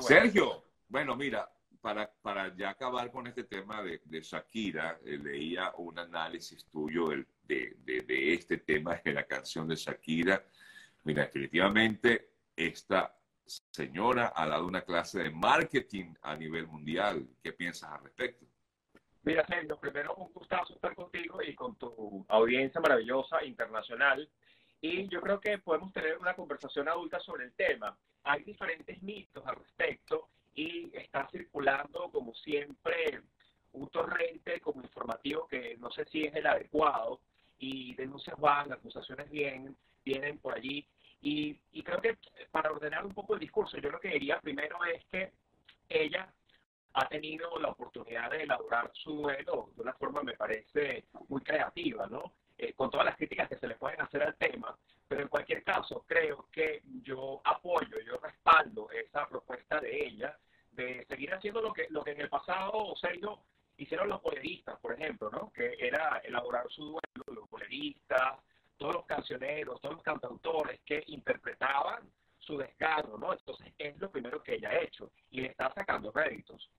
Sergio, bueno, mira, para, para ya acabar con este tema de, Shakira, eh, leía un análisis tuyo de, de, este tema de la canción de Shakira. Mira, definitivamente esta señora ha dado una clase de marketing a nivel mundial. ¿Qué piensas al respecto? Mira, Sergio, primero un gustazo estar contigo y con tu audiencia maravillosa internacional. Y yo creo que podemos tener una conversación adulta sobre el tema. Hay diferentes mitos al respecto y está circulando, como siempre, un torrente como informativo que no sé si es el adecuado y denuncias van, acusaciones vienen, vienen por allí. Y, y creo que para ordenar un poco el discurso, yo lo que diría primero es que ella ha tenido la oportunidad de elaborar su duelo de una forma, me parece, muy creativa, ¿no? Eh, con todas las críticas que se le pueden hacer al tema, pero en cualquier caso creo que yo apoyo, yo respaldo esa propuesta de ella de seguir haciendo lo que, lo que en el pasado, Sergio, hicieron los boleristas, por ejemplo, ¿no? Que era elaborar su duelo, los boleristas, todos los cancioneros, todos los cantautores que interpretaban su descargo, ¿no? Entonces es lo primero que ella ha hecho y le está sacando créditos.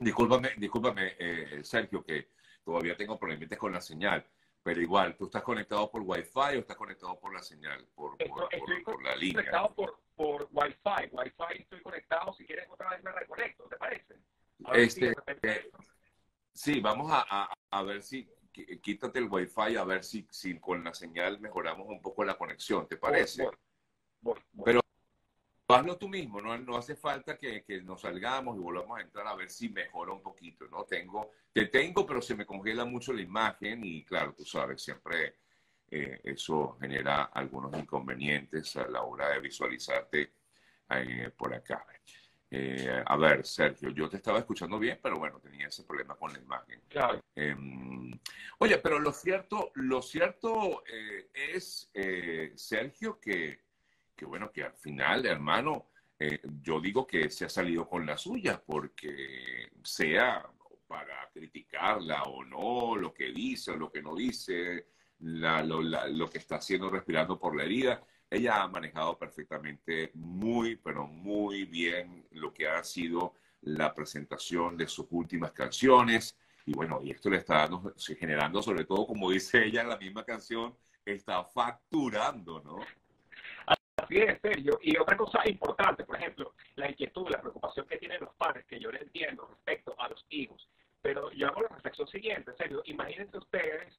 Discúlpame, discúlpame, eh, Sergio, que todavía tengo problemas con la señal, pero igual, ¿tú estás conectado por Wi-Fi o estás conectado por la señal, por, por, por, la línea? conectado por, por Wi-Fi. Wi-Fi estoy conectado, si quieres otra vez me reconecto, ¿te parece? Este, eh, sí, vamos a, a, a, ver si, quítate el Wi-Fi, a ver si, si con la señal mejoramos un poco la conexión, ¿te parece? Pero hazlo tú mismo, no, no hace falta que, que, nos salgamos y volvamos a entrar a ver si mejora un poquito, ¿no? Tengo, te tengo, pero se me congela mucho la imagen y claro, tú sabes, siempre eh, eso genera algunos inconvenientes a la hora de visualizarte eh, por acá. Eh, a ver, Sergio, yo te estaba escuchando bien, pero bueno, tenía ese problema con la imagen. Claro. Em, oye, pero lo cierto, lo cierto es, Sergio, que que bueno, que al final, hermano, eh, yo digo que se ha salido con la suya, porque sea para criticarla o no, lo que dice o lo que no dice, lo, que está haciendo respirando por la herida, ella ha manejado perfectamente muy, pero muy bien lo que ha sido la presentación de sus últimas canciones. Y bueno, y esto le está dando, generando, sobre todo, como dice ella la misma canción, está facturando, ¿no? Así es, serio. Y otra cosa importante, por ejemplo, la inquietud, la preocupación que tienen los padres, que yo le entiendo respecto a los hijos. Pero yo hago la reflexión siguiente, serio. Imagínense ustedes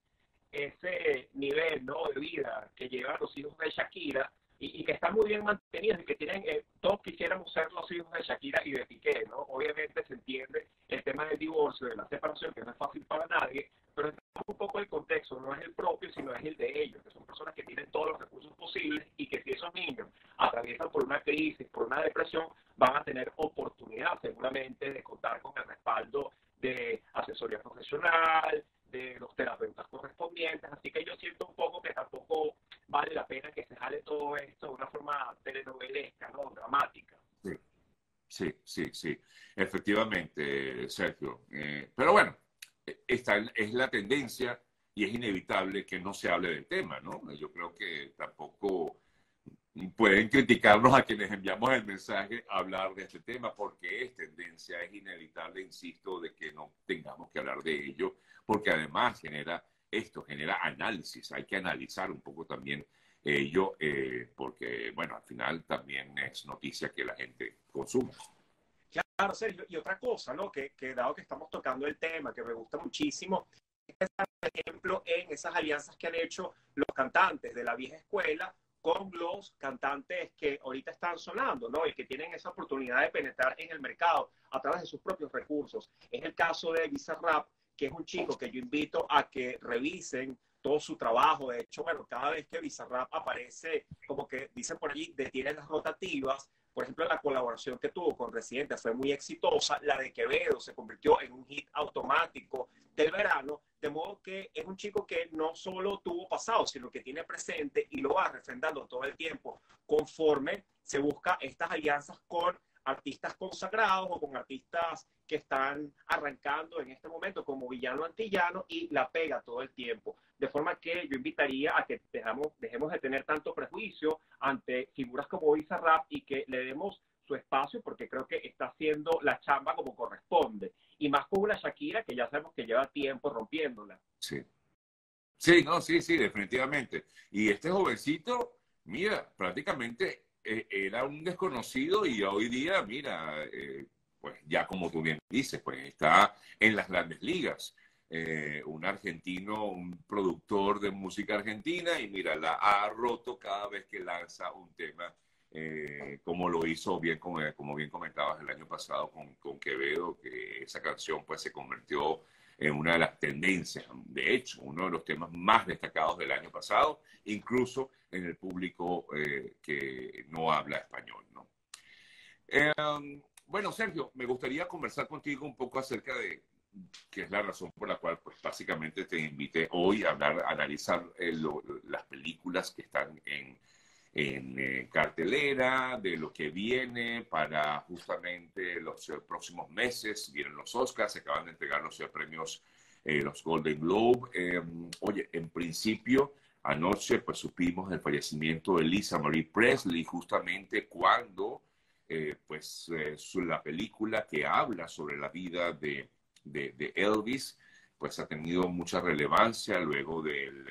ese nivel ¿no? de vida que llevan los hijos de Shakira y, que están muy bien mantenidos y que tienen, eh, todos quisiéramos ser los hijos de Shakira y de Piqué, ¿no? Obviamente se entiende el tema del divorcio, de la separación, que no es fácil para nadie, pero un poco el contexto, no es el propio, sino es el de ellos, que son personas que tienen todos los recursos posibles y que si esos niños atraviesan por una crisis, por una depresión, van a tener oportunidad seguramente de contar con el respaldo de asesoría profesional, de los terapeutas correspondientes, así que yo siento un poco que tampoco vale la pena que se jale todo esto de una forma telenovelesca, ¿no? Dramática. Sí, sí, sí, sí. efectivamente, Sergio. Eh, pero bueno, esta es la tendencia y es inevitable que no se hable del tema, ¿no? Yo creo que tampoco pueden criticarnos a quienes enviamos el mensaje a hablar de este tema porque es tendencia, es inevitable, insisto, de que no tengamos que hablar de ello, porque además genera esto, genera análisis, hay que analizar un poco también ello, eh, porque, bueno, al final también es noticia que la gente consuma. Claro, Sergio, y otra cosa, ¿no? Que, que dado que estamos tocando el tema, que me gusta muchísimo, es por ejemplo en esas alianzas que han hecho los cantantes de la vieja escuela con los cantantes que ahorita están sonando, ¿no? Y que tienen esa oportunidad de penetrar en el mercado a través de sus propios recursos. Es el caso de Bizarrap, que es un chico que yo invito a que revisen todo su trabajo. De hecho, bueno, cada vez que Bizarrap aparece, como que dicen por allí, detiene las rotativas. Por ejemplo, la colaboración que tuvo con Residente fue muy exitosa. La de Quevedo se convirtió en un hit automático del verano. De modo que es un chico que no solo tuvo pasado, sino que tiene presente y lo va refrendando todo el tiempo conforme se busca estas alianzas con artistas consagrados o con artistas que están arrancando en este momento como villano antillano y la pega todo el tiempo. De forma que yo invitaría a que dejamos, dejemos de tener tanto prejuicio ante figuras como Rap y que le demos su espacio porque creo que está haciendo la chamba como corresponde. Y más con una Shakira que ya sabemos que lleva tiempo rompiéndola. Sí. Sí, no, sí, sí, definitivamente. Y este jovencito, mira, prácticamente eh, era un desconocido y hoy día, mira, eh, pues ya como tú bien dices, pues está en las grandes ligas. Eh, un argentino, un productor de música argentina y mira, la ha roto cada vez que lanza un tema, como lo hizo bien, como bien comentabas el año pasado con, con Quevedo, que esa canción pues se convirtió en una de las tendencias, de hecho, uno de los temas más destacados del año pasado, incluso en el público eh, que no habla español. ¿no? Em, bueno, Sergio, me gustaría conversar contigo un poco acerca de qué es la razón por la cual, pues básicamente te invité hoy a hablar, a analizar eh, las películas que están en en eh, cartelera, de lo que viene para justamente los eh, próximos meses. Vienen los Oscars, se acaban de entregar los eh, premios, los Golden Globe. Em, oye, en principio, anoche pues supimos el fallecimiento de Lisa Marie Presley, justamente cuando pues la película que habla sobre la vida de, de, Elvis, pues ha tenido mucha relevancia luego del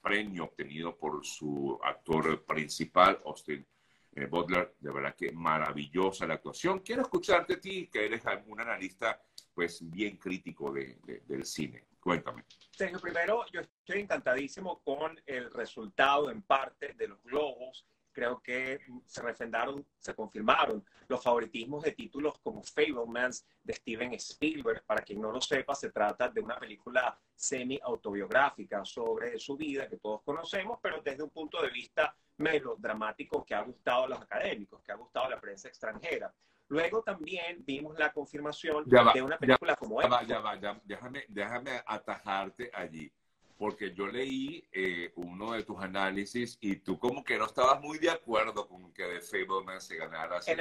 premio obtenido por su actor principal, Austin eh, Butler. De verdad que maravillosa la actuación. Quiero escucharte a ti, que eres un analista pues bien crítico de, del cine. Cuéntame. Sergio, primero yo estoy encantadísimo con el resultado en parte de los globos creo que se refrendaron, se confirmaron los favoritismos de títulos como Fablemans de Steven Spielberg. Para quien no lo sepa, se trata de una película semi-autobiográfica sobre su vida que todos conocemos, pero desde un punto de vista melodramático que ha gustado a los académicos, que ha gustado a la prensa extranjera. Luego también vimos la confirmación de una película como esta. Ya va, ya, déjame, déjame atajarte allí porque yo leí eh, uno de tus análisis y tú como que no estabas muy de acuerdo con que The Fableman se ganara ese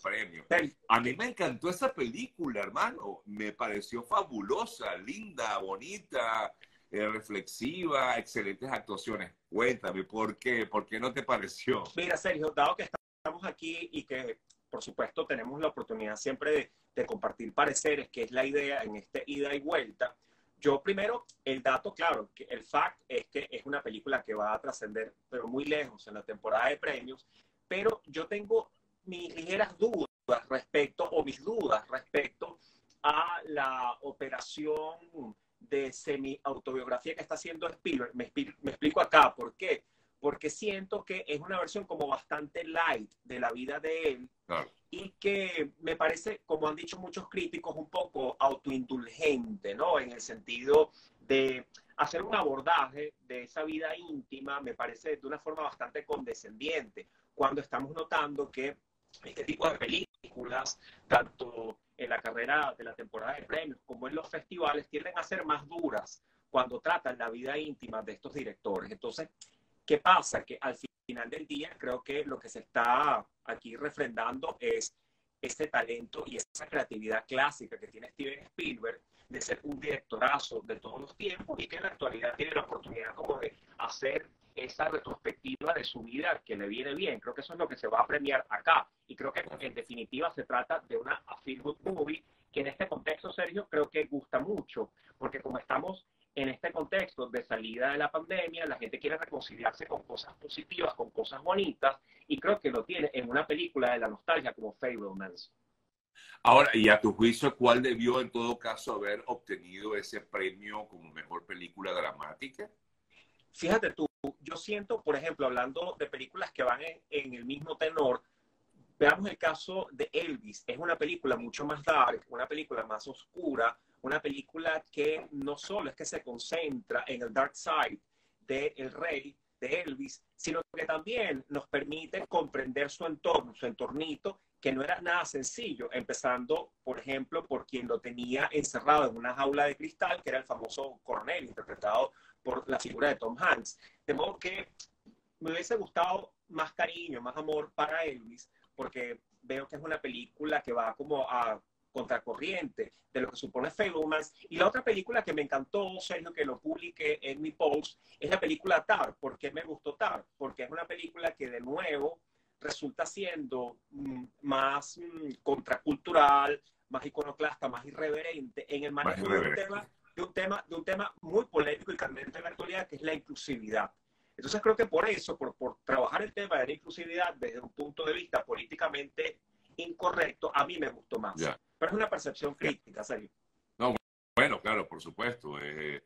premio. A mí me encantó esa película, hermano. Me pareció fabulosa, linda, bonita, eh, reflexiva, excelentes actuaciones. Cuéntame, ¿por qué? ¿Por qué no te pareció? Mira, Sergio, dado que estamos aquí y que, por supuesto, tenemos la oportunidad siempre de, de compartir pareceres, que es la idea en este ida y vuelta, yo primero, el dato, claro, que el fact es que es una película que va a trascender, pero muy lejos en la temporada de premios, pero yo tengo mis ligeras dudas respecto, o mis dudas respecto a la operación de semi-autobiografía que está haciendo Spielberg. Me, me, explico acá, ¿por qué? Porque siento que es una versión como bastante light de la vida de él, claro y que me parece, como han dicho muchos críticos, un poco autoindulgente, ¿no? En el sentido de hacer un abordaje de esa vida íntima, me parece de una forma bastante condescendiente, cuando estamos notando que este tipo de películas, tanto en la carrera de la temporada de premios como en los festivales, tienden a ser más duras cuando tratan la vida íntima de estos directores. Entonces, ¿qué pasa? Que al final del día creo que lo que se está aquí refrendando es ese talento y esa creatividad clásica que tiene Steven Spielberg de ser un directorazo de todos los tiempos y que en la actualidad tiene la oportunidad como de hacer esa retrospectiva de su vida que le viene bien. Creo que eso es lo que se va a premiar acá. Y creo que en definitiva se trata de una feel good movie que en este contexto, Sergio, creo que gusta mucho, porque como estamos en este contexto de salida de la pandemia, la gente quiere reconciliarse con cosas positivas, con cosas bonitas, y creo que lo tiene en una película de la nostalgia como Fablemans. Ahora, y a tu juicio, ¿cuál debió en todo caso haber obtenido ese premio como mejor película dramática? Fíjate tú, yo siento, por ejemplo, hablando de películas que van en, en el mismo tenor, veamos el caso de Elvis. Es una película mucho más dark, una película más oscura, una película que no solo es que se concentra en el dark side del el rey, de Elvis, sino que también nos permite comprender su entorno, su entornito, que no era nada sencillo, empezando, por ejemplo, por quien lo tenía encerrado en una jaula de cristal, que era el famoso coronel, interpretado por la figura de Tom Hanks. De modo que me hubiese gustado más cariño, más amor para Elvis, porque veo que es una película que va como a contracorriente de lo que supone Fablemans. Y la otra película que me encantó, Sergio, que lo publiqué en mi post, es la película Tar. ¿Por qué me gustó Tar? Porque es una película que de nuevo resulta siendo mm, más mm, contracultural, más iconoclasta, más irreverente en el manejo de un, tema, de un, tema, de un tema muy polémico y candente en la actualidad, que es la inclusividad. Entonces creo que por eso, por, por trabajar el tema de la inclusividad desde un punto de vista políticamente incorrecto, a mí me gustó más. Pero es una percepción crítica, serio. No, bueno, claro, por supuesto. Eh,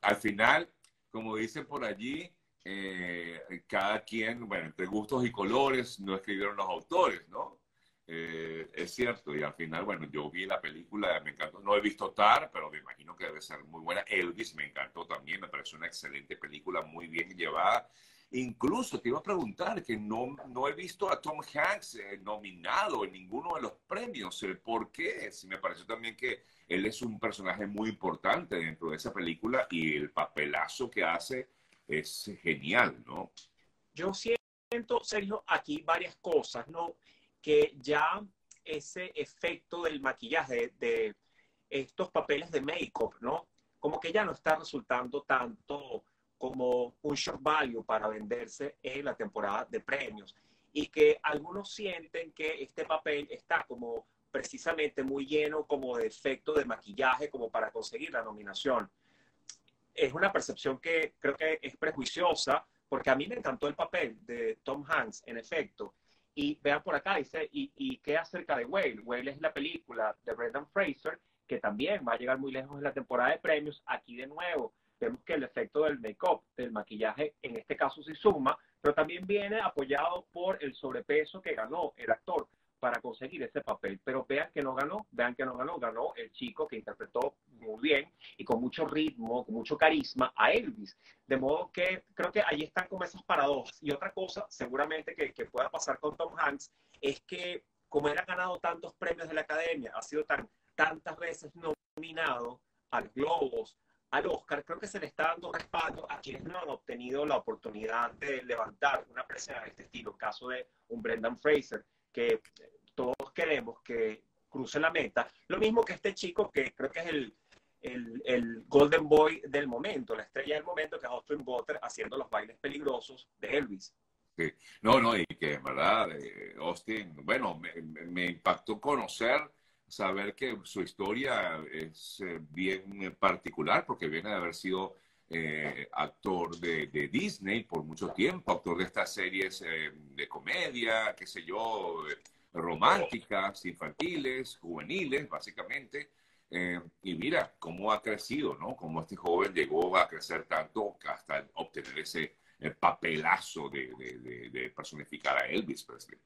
al final, como dicen por allí, eh, cada quien, bueno, entre gustos y colores, no escribieron los autores, ¿no? Eh, es cierto, y al final, bueno, yo vi la película, me encantó, no he visto Tar, pero me imagino que debe ser muy buena. Elvis me encantó también, me pareció una excelente película, muy bien llevada. Incluso te iba a preguntar que no, no he visto a Tom Hanks eh, nominado en ninguno de los premios. ¿Por qué? Si me pareció también que él es un personaje muy importante dentro de esa película y el papelazo que hace es genial, ¿no? Yo siento, Sergio, aquí varias cosas, ¿no? Que ya ese efecto del maquillaje, de estos papeles de make-up, ¿no? Como que ya no está resultando tanto como un short value para venderse en la temporada de premios y que algunos sienten que este papel está como precisamente muy lleno como de efecto de maquillaje como para conseguir la nominación es una percepción que creo que es prejuiciosa, porque a mí me encantó el papel de Tom Hanks, en efecto. Y vean por acá, dice, ¿y, y qué acerca de Whale? Whale es la película de Brendan Fraser, que también va a llegar muy lejos en la temporada de premios. Aquí de nuevo, vemos que el efecto del make-up, del maquillaje, en este caso sí suma, pero también viene apoyado por el sobrepeso que ganó el actor para conseguir ese papel. Pero vean que no ganó, vean que no ganó, ganó el chico que interpretó muy bien y con mucho ritmo, con mucho carisma a Elvis. De modo que creo que ahí están como esas paradojas. Y otra cosa, seguramente que, que pueda pasar con Tom Hanks, es que como él ha ganado tantos premios de la academia, ha sido tan, tantas veces nominado a los Globos, al Oscar, creo que se le está dando respaldo a quienes no han obtenido la oportunidad de levantar una presión de este estilo. Caso de un Brendan Fraser, que todos queremos que cruce la meta. Lo mismo que este chico que creo que es el, el, Golden Boy del momento, la estrella del momento, que es Austin Butler haciendo los bailes peligrosos de Elvis. Sí. No, no, y que en verdad, eh, Austin, bueno, me, me, impactó conocer, saber que su historia es eh, bien particular, porque viene de haber sido eh, actor de, de, Disney por mucho tiempo, actor de estas series eh, de comedia, qué sé yo, románticas, infantiles, juveniles, básicamente. Eh, y mira cómo ha crecido, ¿no? Cómo este joven llegó a crecer tanto hasta obtener ese eh, papelazo de, de, de, personificar a Elvis Presley.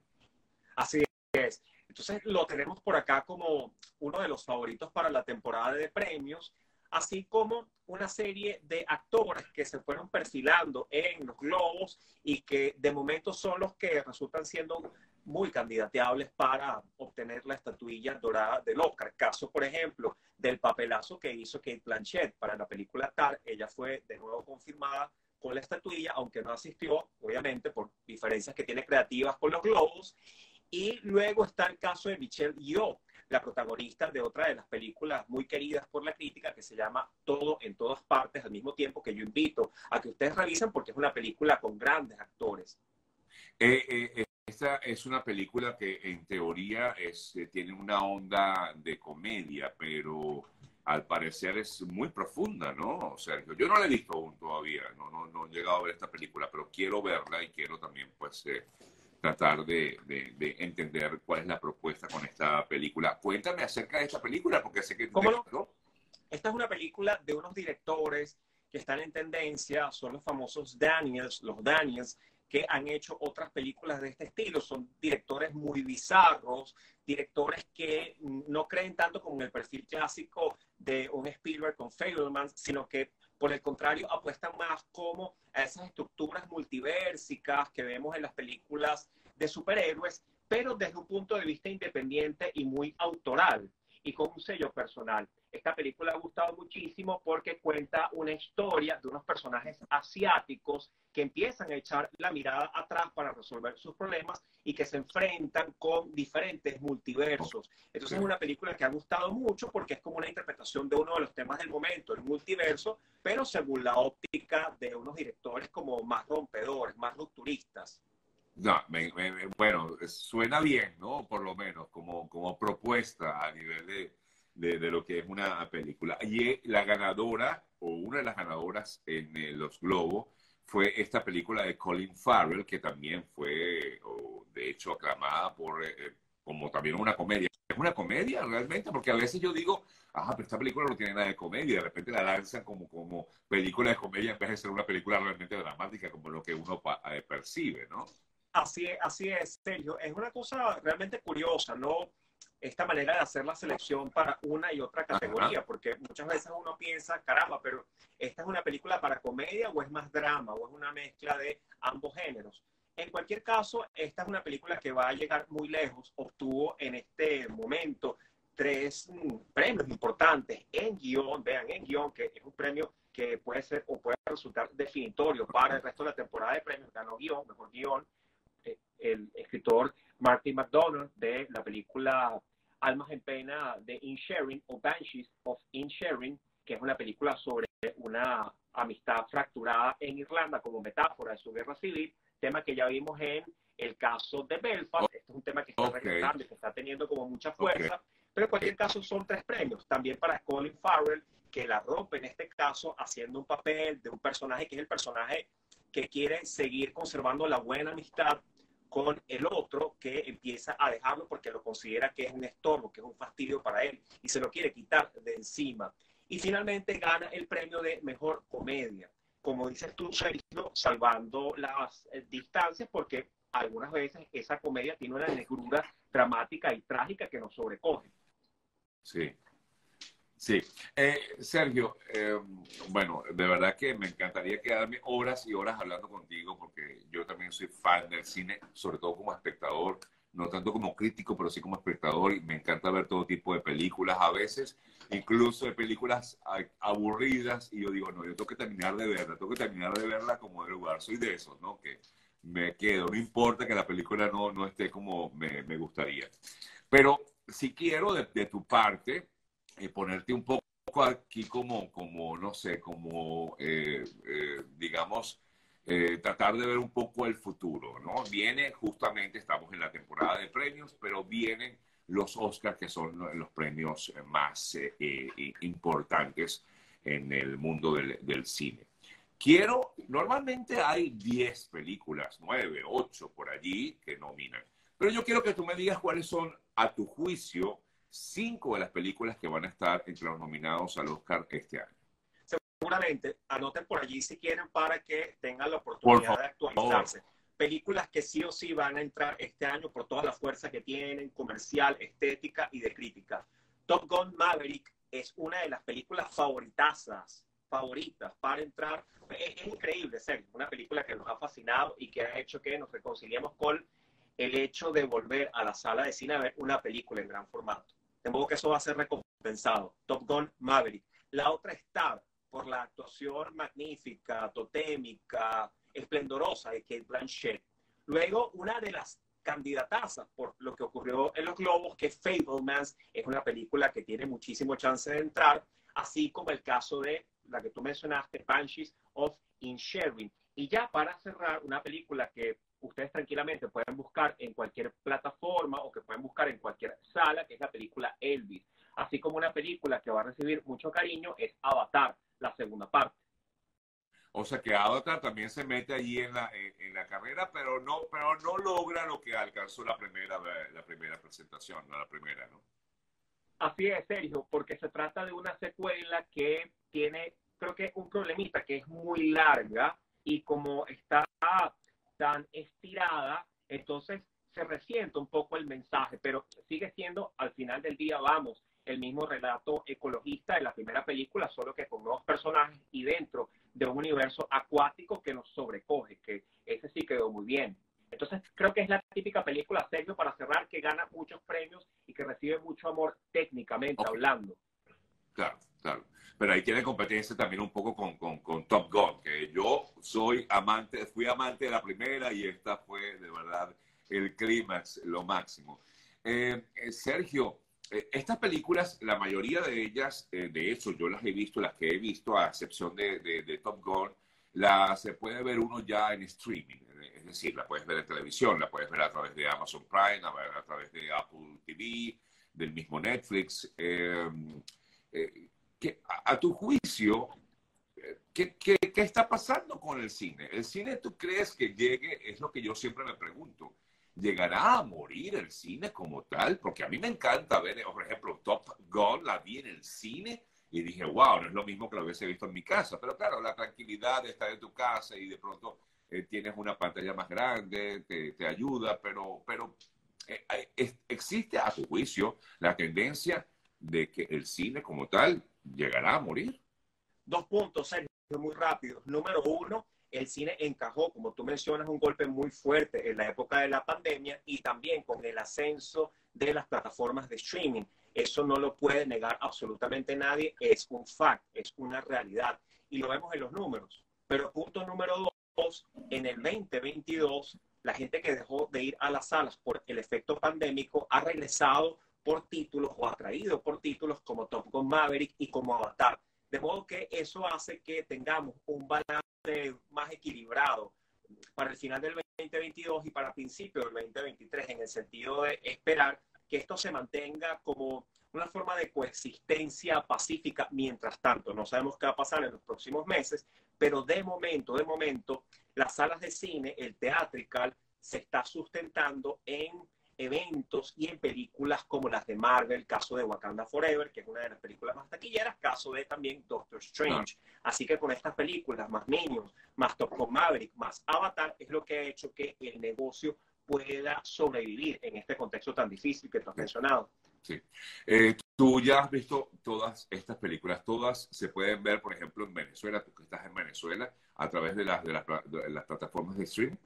Así es. Entonces lo tenemos por acá como uno de los favoritos para la temporada de premios, así como una serie de actores que se fueron perfilando en los globos y que de momento son los que resultan siendo muy candidateables para obtener la estatuilla dorada del Oscar. Caso, por ejemplo, del papelazo que hizo Kate Blanchett para la película Tar. Ella fue de nuevo confirmada con la estatuilla, aunque no asistió, obviamente, por diferencias que tiene creativas con los globos. Y luego está el caso de Michelle Yeoh, la protagonista de otra de las películas muy queridas por la crítica que se llama Todo en todas partes al mismo tiempo, que yo invito a que ustedes revisen porque es una película con grandes actores. Eh, eh, eh esta es una película que en teoría es, eh, tiene una onda de comedia, pero al parecer es muy profunda, ¿no, Sergio? Yo no la he visto aún todavía, no, no, no he llegado a ver esta película, pero quiero verla y quiero también, pues, eh, tratar de, de, entender cuál es la propuesta con esta película. Cuéntame acerca de esta película, porque sé que... ¿Cómo no? Esta es una película de unos directores que están en tendencia, son los famosos Daniels, los Daniels, que han hecho otras películas de este estilo. Son directores muy bizarros, directores que no creen tanto como en el perfil clásico de un Spielberg con Fableman, sino que por el contrario apuestan más como a esas estructuras multiversicas que vemos en las películas de superhéroes, pero desde un punto de vista independiente y muy autoral. y con un sello personal. Esta película ha gustado muchísimo porque cuenta una historia de unos personajes asiáticos que empiezan a echar la mirada atrás para resolver sus problemas y que se enfrentan con diferentes multiversos. Entonces es una película que ha gustado mucho porque es como una interpretación de uno de los temas del momento, el multiverso, pero según la óptica de unos directores como más rompedores, más rupturistas. No, bueno, suena bien, ¿no? Por lo menos como, como propuesta a nivel de, de, lo que es una película. Y la ganadora, o una de las ganadoras en eh, los Globos, fue esta película de Colin Farrell, que también fue, de hecho, aclamada por, eh, eh, como también una comedia. ¿Es una comedia realmente? Porque a veces yo digo, ajá, pero esta película no tiene nada de comedia, de repente la lanzan como, como película de comedia en vez de ser una película realmente dramática, como lo que uno percibe, ¿no? Así es, así es, Sergio. Es una cosa realmente curiosa, ¿no? Esta manera de hacer la selección para una y otra categoría, porque muchas veces uno piensa, caramba, pero ¿esta es una película para comedia o es más drama o es una mezcla de ambos géneros? En cualquier caso, esta es una película que va a llegar muy lejos. Obtuvo en este momento tres mm, premios importantes en guion, vean, en guion, que es un premio que puede ser o puede resultar definitorio para el resto de la temporada de premios. Ganó guion, mejor guion, el escritor Martin McDonald de la película Almas en Pena de Insharing o Banshees of Insharing, que es una película sobre una amistad fracturada en Irlanda como metáfora de su guerra civil, tema que ya vimos en el caso de Belfast. Este es un tema que está regresando y que está teniendo como mucha fuerza. Pero en cualquier caso son tres premios. También para Colin Farrell, que la rompe en este caso haciendo un papel de un personaje que es el personaje que quiere seguir conservando la buena amistad con el otro que empieza a dejarlo porque lo considera que es un estorbo, que es un fastidio para él y se lo quiere quitar de encima. Y finalmente gana el premio de mejor comedia. Como dices tú, Sergio, salvando las eh, distancias porque algunas veces esa comedia tiene una negrura dramática y trágica que nos sobrecoge. Sí, Sí, eh, Sergio, eh, bueno, de verdad que me encantaría quedarme horas y horas hablando contigo porque yo también soy fan del cine, sobre todo como espectador, no tanto como crítico, pero sí como espectador y me encanta ver todo tipo de películas, a veces incluso de películas aburridas y yo digo, no, yo tengo que terminar de verla, tengo que terminar de verla como de lugar, soy de esos, ¿no? Que me quedo, no importa que la película no, no esté como me, me gustaría. Pero si quiero de, de tu parte ponerte un poco aquí como, como no sé, como, eh, eh, digamos, eh, tratar de ver un poco el futuro, ¿no? Viene justamente, estamos en la temporada de premios, pero vienen los Oscars, que son los premios más importantes en el mundo del, del, cine. Quiero, normalmente hay 10 películas, 9, 8 por allí que nominan, pero yo quiero que tú me digas cuáles son, a tu juicio, cinco de las películas que van a estar entre los nominados al Oscar este año. Seguramente, anoten por allí si quieren para que tengan la oportunidad de actualizarse. Películas que sí o sí van a entrar este año por toda la fuerza que tienen, comercial, estética y de crítica. Top Gun Maverick es una de las películas favoritazas, favoritas para entrar. Es, increíble, ser una película que nos ha fascinado y que ha hecho que nos reconciliemos con el hecho de volver a la sala de cine a ver una película en gran formato modo que eso va a ser recompensado. Top Gun Maverick. La otra está por la actuación magnífica, totémica, esplendorosa de Kate Blanchett. Luego, una de las candidatazas por lo que ocurrió en los globos, que Fablemans es una película que tiene muchísimo chance de entrar, así como el caso de la que tú mencionaste, Banshees of Inisherin. Y ya para cerrar, una película que ustedes tranquilamente pueden buscar en cualquier plataforma o que pueden buscar en cualquier sala, que es la película Elvis. Así como una película que va a recibir mucho cariño es Avatar, la segunda parte. O sea que Avatar también se mete allí en la, en, la carrera, pero no, pero no logra lo que alcanzó la primera, la primera presentación, no la primera, ¿no? Así es, Sergio, porque se trata de una secuela que tiene, creo que un problemita que es muy larga y como está tan estirada, entonces se resiente un poco el mensaje, pero sigue siendo al final del día, vamos, el mismo relato ecologista de la primera película, solo que con nuevos personajes y dentro de un universo acuático que nos sobrecoge, que ese sí quedó muy bien. Entonces creo que es la típica película, serio, para cerrar, que gana muchos premios y que recibe mucho amor técnicamente hablando. Claro, claro. Pero ahí tiene competencia también un poco con, con, con, Top Gun, que yo soy amante, fui amante de la primera y esta fue de verdad el clímax, lo máximo. Eh, eh, Sergio, eh, estas películas, la mayoría de ellas, de hecho, yo las he visto, las que he visto, a excepción de, de, Top Gun, la, se puede ver uno ya en streaming. Es decir, la puedes ver en televisión, la puedes ver a través de Amazon Prime, a, través de Apple TV, del mismo Netflix. Que, a, tu juicio, ¿qué, ¿qué, qué, está pasando con el cine? ¿El cine tú crees que llegue? Es lo que yo siempre me pregunto. ¿Llegará a morir el cine como tal? Porque a mí me encanta ver, por ejemplo, Top Gun, la vi en el cine y dije, wow, no es lo mismo que lo hubiese visto en mi casa. Pero claro, la tranquilidad de estar en tu casa y de pronto eh, tienes una pantalla más grande, te, te ayuda, pero, pero eh, existe a tu juicio la tendencia de que el cine como tal llegará a morir. Dos puntos, Sergio, muy rápido. Número uno, el cine encajó, como tú mencionas, un golpe muy fuerte en la época de la pandemia y también con el ascenso de las plataformas de streaming. Eso no lo puede negar absolutamente nadie, es un fact, es una realidad y lo vemos en los números. Pero punto número dos, en el 2022, la gente que dejó de ir a las salas por el efecto pandémico ha regresado por títulos o atraído por títulos como Top Gun Maverick y como Avatar. De modo que eso hace que tengamos un balance más equilibrado para el final del 2022 y para principio del 2023, en el sentido de esperar que esto se mantenga como una forma de coexistencia pacífica mientras tanto. No sabemos qué va a pasar en los próximos meses, pero de momento, de momento, las salas de cine, el teatrical, se está sustentando en eventos y en películas como las de Marvel, caso de Wakanda Forever, que es una de las películas más taquilleras, caso de también Doctor Strange. Así que con estas películas, más Minions, más Top Gun Maverick, más Avatar, es lo que ha hecho que el negocio pueda sobrevivir en este contexto tan difícil que tú has mencionado. Sí. Eh, tú ya has visto todas estas películas, todas se pueden ver, por ejemplo, en Venezuela, tú que estás en Venezuela, a través de las, de las, de las plataformas de streaming.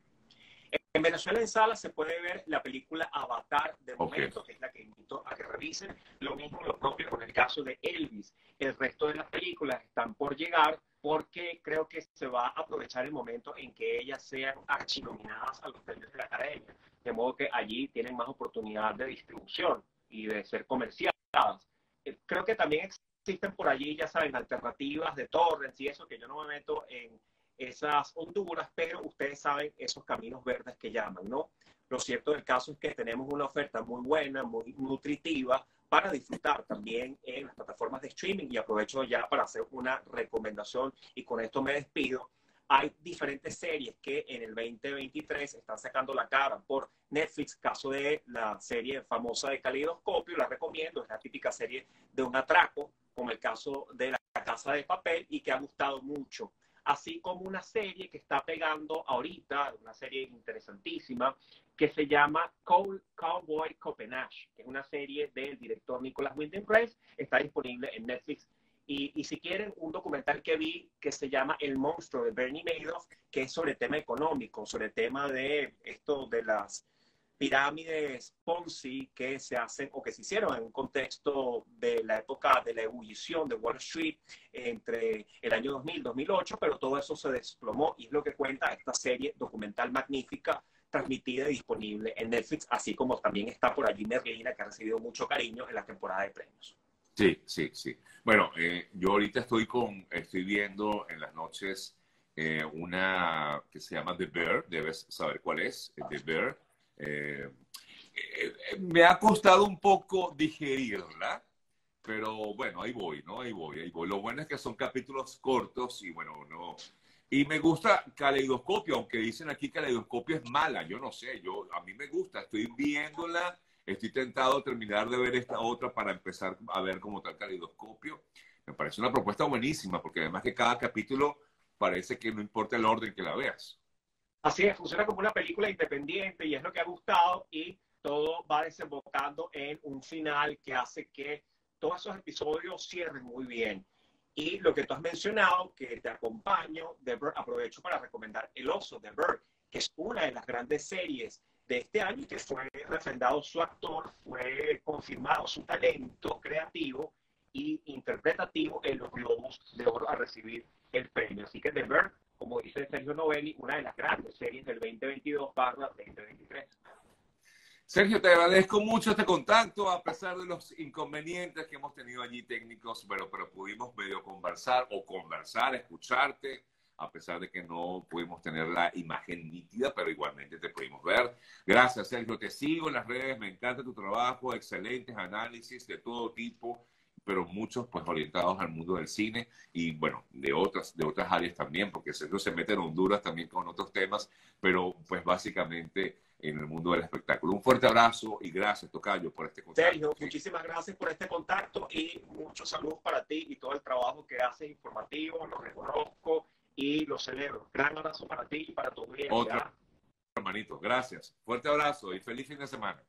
En Venezuela en sala se puede ver la película Avatar de momento, que es la que invito a que revisen. Lo mismo, lo propio con el caso de Elvis. El resto de las películas están por llegar porque creo que se va a aprovechar el momento en que ellas sean archinominadas a los premios de la academia. De modo que allí tienen más oportunidad de distribución y de ser comercializadas. Eh, creo que también existen por allí, ya saben, alternativas de torrents y eso, que yo no me meto en esas Honduras, pero ustedes saben esos caminos verdes que llaman, ¿no? Lo cierto del caso es que tenemos una oferta muy buena, muy nutritiva para disfrutar también en las plataformas de streaming y aprovecho ya para hacer una recomendación y con esto me despido. Hay diferentes series que en el 2023 están sacando la cara por Netflix, caso de la serie famosa de Calidoscopio, la recomiendo, es la típica serie de un atraco, como el caso de La Casa de Papel y que ha gustado mucho así como una serie que está pegando ahorita, una serie interesantísima, que se llama Cowboy Copenhague, que es una serie del director Nicolas Winding Refn, está disponible en Netflix. Y, y, si quieren, un documental que vi que se llama El monstruo de Bernie Madoff, que es sobre tema económico, sobre tema de esto de las pirámides Ponzi que se hacen o que se hicieron en un contexto de la época de la ebullición de Wall Street entre el año 2000 y 2008, pero todo eso se desplomó y es lo que cuenta esta serie documental magnífica transmitida y disponible en Netflix, así como también está por allí Merlina, que ha recibido mucho cariño en la temporada de premios. Sí, sí, sí. Bueno, eh, yo ahorita estoy con, estoy viendo en las noches eh, una que se llama The Bear, debes saber cuál es, The Bear, eh, eh, me ha costado un poco digerirla, pero bueno, ahí voy, ¿no? Ahí voy, ahí voy. Lo bueno es que son capítulos cortos y bueno, no. Y me gusta Caleidoscopio, aunque dicen aquí que Caleidoscopio es mala, yo no sé, yo a mí me gusta, estoy viéndola, estoy tentado a terminar de ver esta otra para empezar a ver como tal Caleidoscopio. Me parece una propuesta buenísima, porque además que cada capítulo parece que no importa el orden que la veas. Así es, funciona como una película independiente y es lo que ha gustado y todo va desembocando en un final que hace que todos esos episodios cierren muy bien. Y lo que tú has mencionado, que te acompaño, Bird, aprovecho para recomendar El Oso, The Bird, que es una de las grandes series de este año que fue refrendado su actor, fue confirmado su talento creativo y interpretativo en los Globos de Oro a recibir el premio. Así que The Bird, como dice Sergio Novelli, una de las grandes series del 2022 barra 2023. Sergio, te agradezco mucho este contacto, a pesar de los inconvenientes que hemos tenido allí técnicos, pero, pero pudimos medio conversar o conversar, escucharte, a pesar de que no pudimos tener la imagen nítida, pero igualmente te pudimos ver. Gracias, Sergio. Te sigo en las redes, me encanta tu trabajo, excelentes análisis de todo tipo pero muchos pues orientados al mundo del cine y bueno, de otras, de otras áreas también, porque Sergio se mete en Honduras también con otros temas, pero pues básicamente en el mundo del espectáculo. Un fuerte abrazo y gracias, Tocayo, por este contacto. Sergio, muchísimas gracias por este contacto y muchos saludos para ti y todo el trabajo que haces informativo, lo reconozco y lo celebro. Gran abrazo para ti y para tu vida. Otro, hermanito, gracias. Fuerte abrazo y feliz fin de semana.